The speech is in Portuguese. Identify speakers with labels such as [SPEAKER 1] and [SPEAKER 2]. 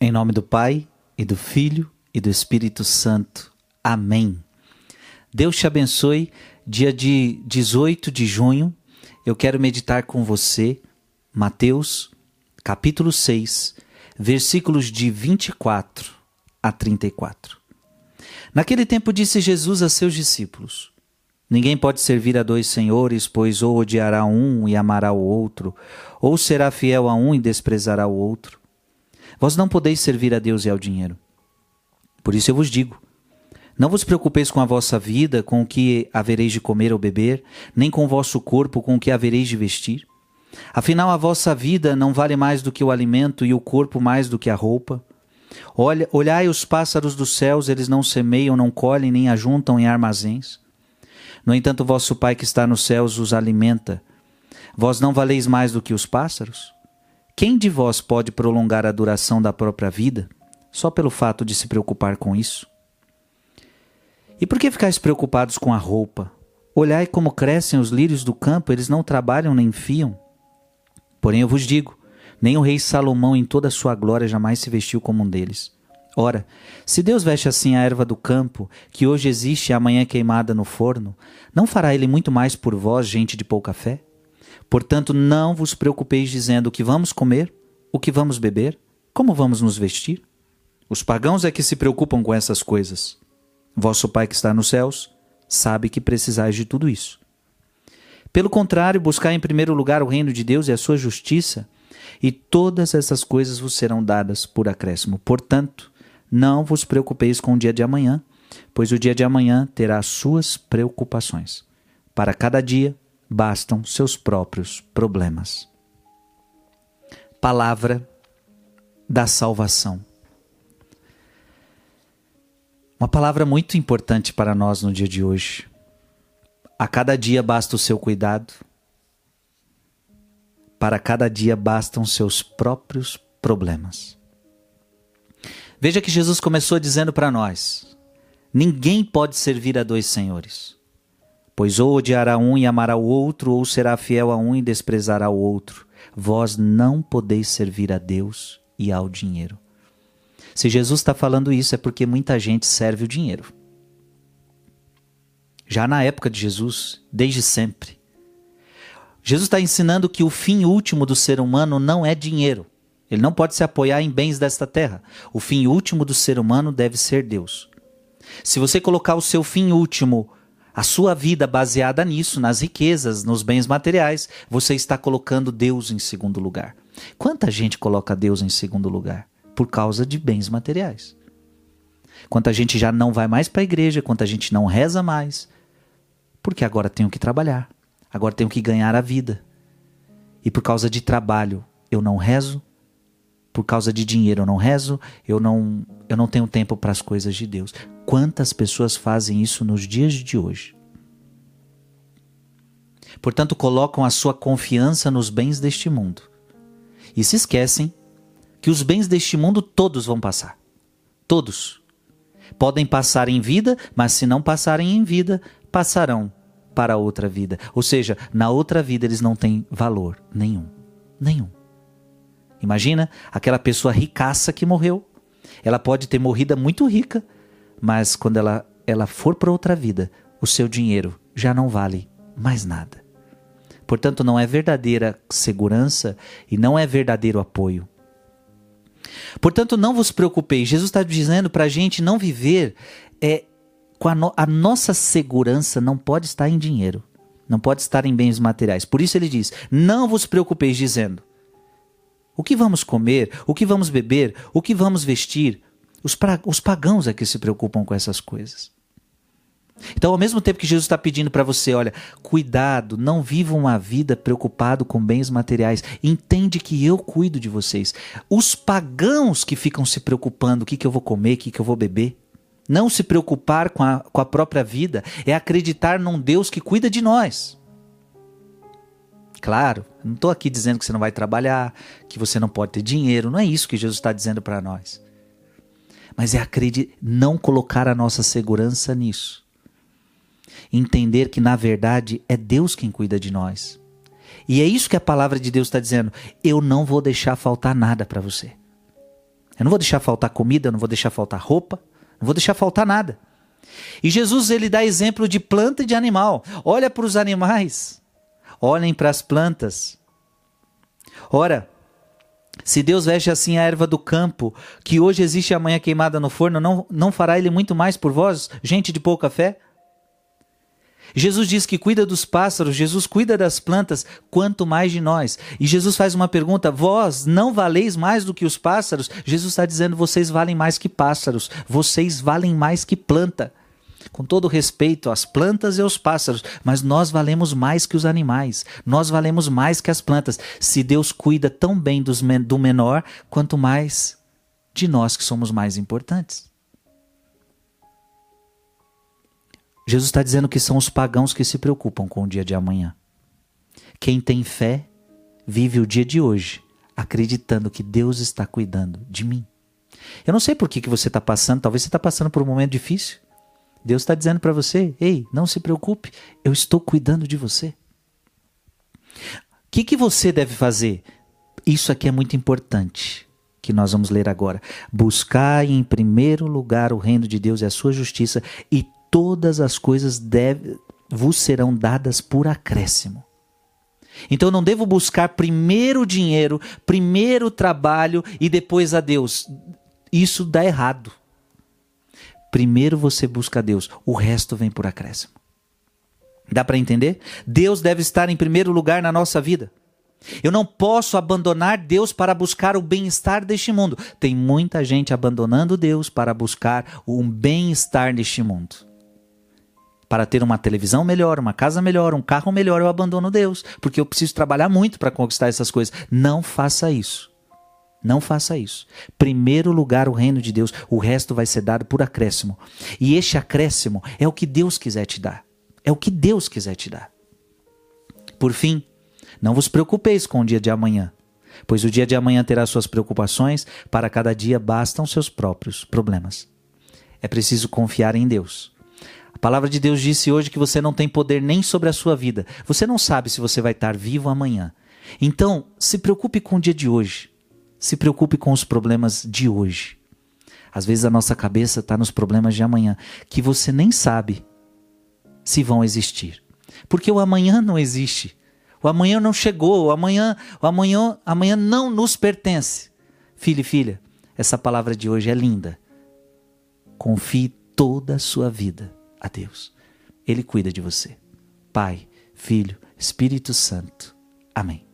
[SPEAKER 1] Em nome do Pai, e do Filho, e do Espírito Santo. Amém. Deus te abençoe. Dia de 18 de junho, eu quero meditar com você Mateus, capítulo 6, versículos de 24 a 34. Naquele tempo disse Jesus a seus discípulos: Ninguém pode servir a dois senhores, pois ou odiará um e amará o outro, ou será fiel a um e desprezará o outro. Vós não podeis servir a Deus e ao dinheiro. Por isso eu vos digo: não vos preocupeis com a vossa vida, com o que havereis de comer ou beber, nem com o vosso corpo, com o que havereis de vestir. Afinal, a vossa vida não vale mais do que o alimento e o corpo mais do que a roupa. Olha, olhai os pássaros dos céus, eles não semeiam, não colhem, nem ajuntam em armazéns. No entanto, vosso Pai que está nos céus os alimenta. Vós não valeis mais do que os pássaros? Quem de vós pode prolongar a duração da própria vida, só pelo fato de se preocupar com isso? E por que ficais preocupados com a roupa? Olhai como crescem os lírios do campo, eles não trabalham nem fiam. Porém eu vos digo, nem o rei Salomão em toda a sua glória jamais se vestiu como um deles. Ora, se Deus veste assim a erva do campo, que hoje existe e amanhã é queimada no forno, não fará ele muito mais por vós, gente de pouca fé? Portanto, não vos preocupeis dizendo o que vamos comer, o que vamos beber, como vamos nos vestir. Os pagãos é que se preocupam com essas coisas. Vosso Pai que está nos céus sabe que precisais de tudo isso. Pelo contrário, buscai em primeiro lugar o reino de Deus e a sua justiça, e todas essas coisas vos serão dadas por acréscimo. Portanto, não vos preocupeis com o dia de amanhã, pois o dia de amanhã terá suas preocupações. Para cada dia bastam seus próprios problemas. Palavra da salvação. Uma palavra muito importante para nós no dia de hoje. A cada dia basta o seu cuidado. Para cada dia bastam seus próprios problemas. Veja que Jesus começou dizendo para nós: ninguém pode servir a dois senhores, pois ou odiará um e amará o outro, ou será fiel a um e desprezará o outro. Vós não podeis servir a Deus e ao dinheiro. Se Jesus está falando isso, é porque muita gente serve o dinheiro. Já na época de Jesus, desde sempre. Jesus está ensinando que o fim último do ser humano não é dinheiro. Ele não pode se apoiar em bens desta terra. O fim último do ser humano deve ser Deus. Se você colocar o seu fim último, a sua vida baseada nisso, nas riquezas, nos bens materiais, você está colocando Deus em segundo lugar. Quanta gente coloca Deus em segundo lugar? por causa de bens materiais. Quanta gente já não vai mais para a igreja, quanta gente não reza mais, porque agora tenho que trabalhar, agora tenho que ganhar a vida. E por causa de trabalho eu não rezo, por causa de dinheiro eu não rezo, eu não, eu não tenho tempo para as coisas de Deus. Quantas pessoas fazem isso nos dias de hoje? Portanto, colocam a sua confiança nos bens deste mundo e se esquecem que os bens deste mundo todos vão passar. Todos. Podem passar em vida, mas se não passarem em vida, passarão para outra vida. Ou seja, na outra vida eles não têm valor nenhum. Nenhum. Imagina aquela pessoa ricaça que morreu. Ela pode ter morrido muito rica, mas quando ela, ela for para outra vida, o seu dinheiro já não vale mais nada. Portanto, não é verdadeira segurança e não é verdadeiro apoio. Portanto, não vos preocupeis. Jesus está dizendo para a gente não viver é, com a, no, a nossa segurança não pode estar em dinheiro, não pode estar em bens materiais. Por isso ele diz: não vos preocupeis, dizendo: o que vamos comer, o que vamos beber, o que vamos vestir. Os, pra, os pagãos é que se preocupam com essas coisas. Então, ao mesmo tempo que Jesus está pedindo para você, olha, cuidado, não viva uma vida preocupado com bens materiais. Entende que eu cuido de vocês. Os pagãos que ficam se preocupando, o que, que eu vou comer, o que, que eu vou beber. Não se preocupar com a, com a própria vida é acreditar num Deus que cuida de nós. Claro, não estou aqui dizendo que você não vai trabalhar, que você não pode ter dinheiro, não é isso que Jesus está dizendo para nós. Mas é acreditar, não colocar a nossa segurança nisso entender que na verdade é Deus quem cuida de nós. E é isso que a palavra de Deus está dizendo: eu não vou deixar faltar nada para você. Eu não vou deixar faltar comida, eu não vou deixar faltar roupa, não vou deixar faltar nada. E Jesus ele dá exemplo de planta e de animal. Olha para os animais, olhem para as plantas. Ora, se Deus veste assim a erva do campo, que hoje existe e amanhã queimada no forno, não, não fará ele muito mais por vós, gente de pouca fé? Jesus diz que cuida dos pássaros, Jesus cuida das plantas, quanto mais de nós. E Jesus faz uma pergunta: vós não valeis mais do que os pássaros? Jesus está dizendo: vocês valem mais que pássaros, vocês valem mais que planta. Com todo respeito às plantas e aos pássaros, mas nós valemos mais que os animais, nós valemos mais que as plantas. Se Deus cuida tão bem dos, do menor, quanto mais de nós que somos mais importantes. Jesus está dizendo que são os pagãos que se preocupam com o dia de amanhã. Quem tem fé vive o dia de hoje, acreditando que Deus está cuidando de mim. Eu não sei por que, que você está passando, talvez você está passando por um momento difícil. Deus está dizendo para você: ei, não se preocupe, eu estou cuidando de você. O que, que você deve fazer? Isso aqui é muito importante, que nós vamos ler agora. Buscar em primeiro lugar o reino de Deus e a sua justiça, e todas as coisas deve, vos serão dadas por acréscimo. Então não devo buscar primeiro dinheiro, primeiro trabalho e depois a Deus. Isso dá errado. Primeiro você busca Deus, o resto vem por acréscimo. Dá para entender? Deus deve estar em primeiro lugar na nossa vida. Eu não posso abandonar Deus para buscar o bem-estar deste mundo. Tem muita gente abandonando Deus para buscar o bem-estar neste mundo para ter uma televisão melhor, uma casa melhor, um carro melhor, eu abandono Deus, porque eu preciso trabalhar muito para conquistar essas coisas. Não faça isso. Não faça isso. Primeiro lugar o reino de Deus, o resto vai ser dado por acréscimo. E este acréscimo é o que Deus quiser te dar. É o que Deus quiser te dar. Por fim, não vos preocupeis com o dia de amanhã, pois o dia de amanhã terá suas preocupações, para cada dia bastam seus próprios problemas. É preciso confiar em Deus a palavra de Deus disse hoje que você não tem poder nem sobre a sua vida. Você não sabe se você vai estar vivo amanhã. Então, se preocupe com o dia de hoje. Se preocupe com os problemas de hoje. Às vezes a nossa cabeça está nos problemas de amanhã, que você nem sabe se vão existir. Porque o amanhã não existe. O amanhã não chegou, o amanhã, o amanhã, amanhã não nos pertence. Filho e filha, essa palavra de hoje é linda. Confie toda a sua vida a Deus. Ele cuida de você. Pai, Filho, Espírito Santo. Amém.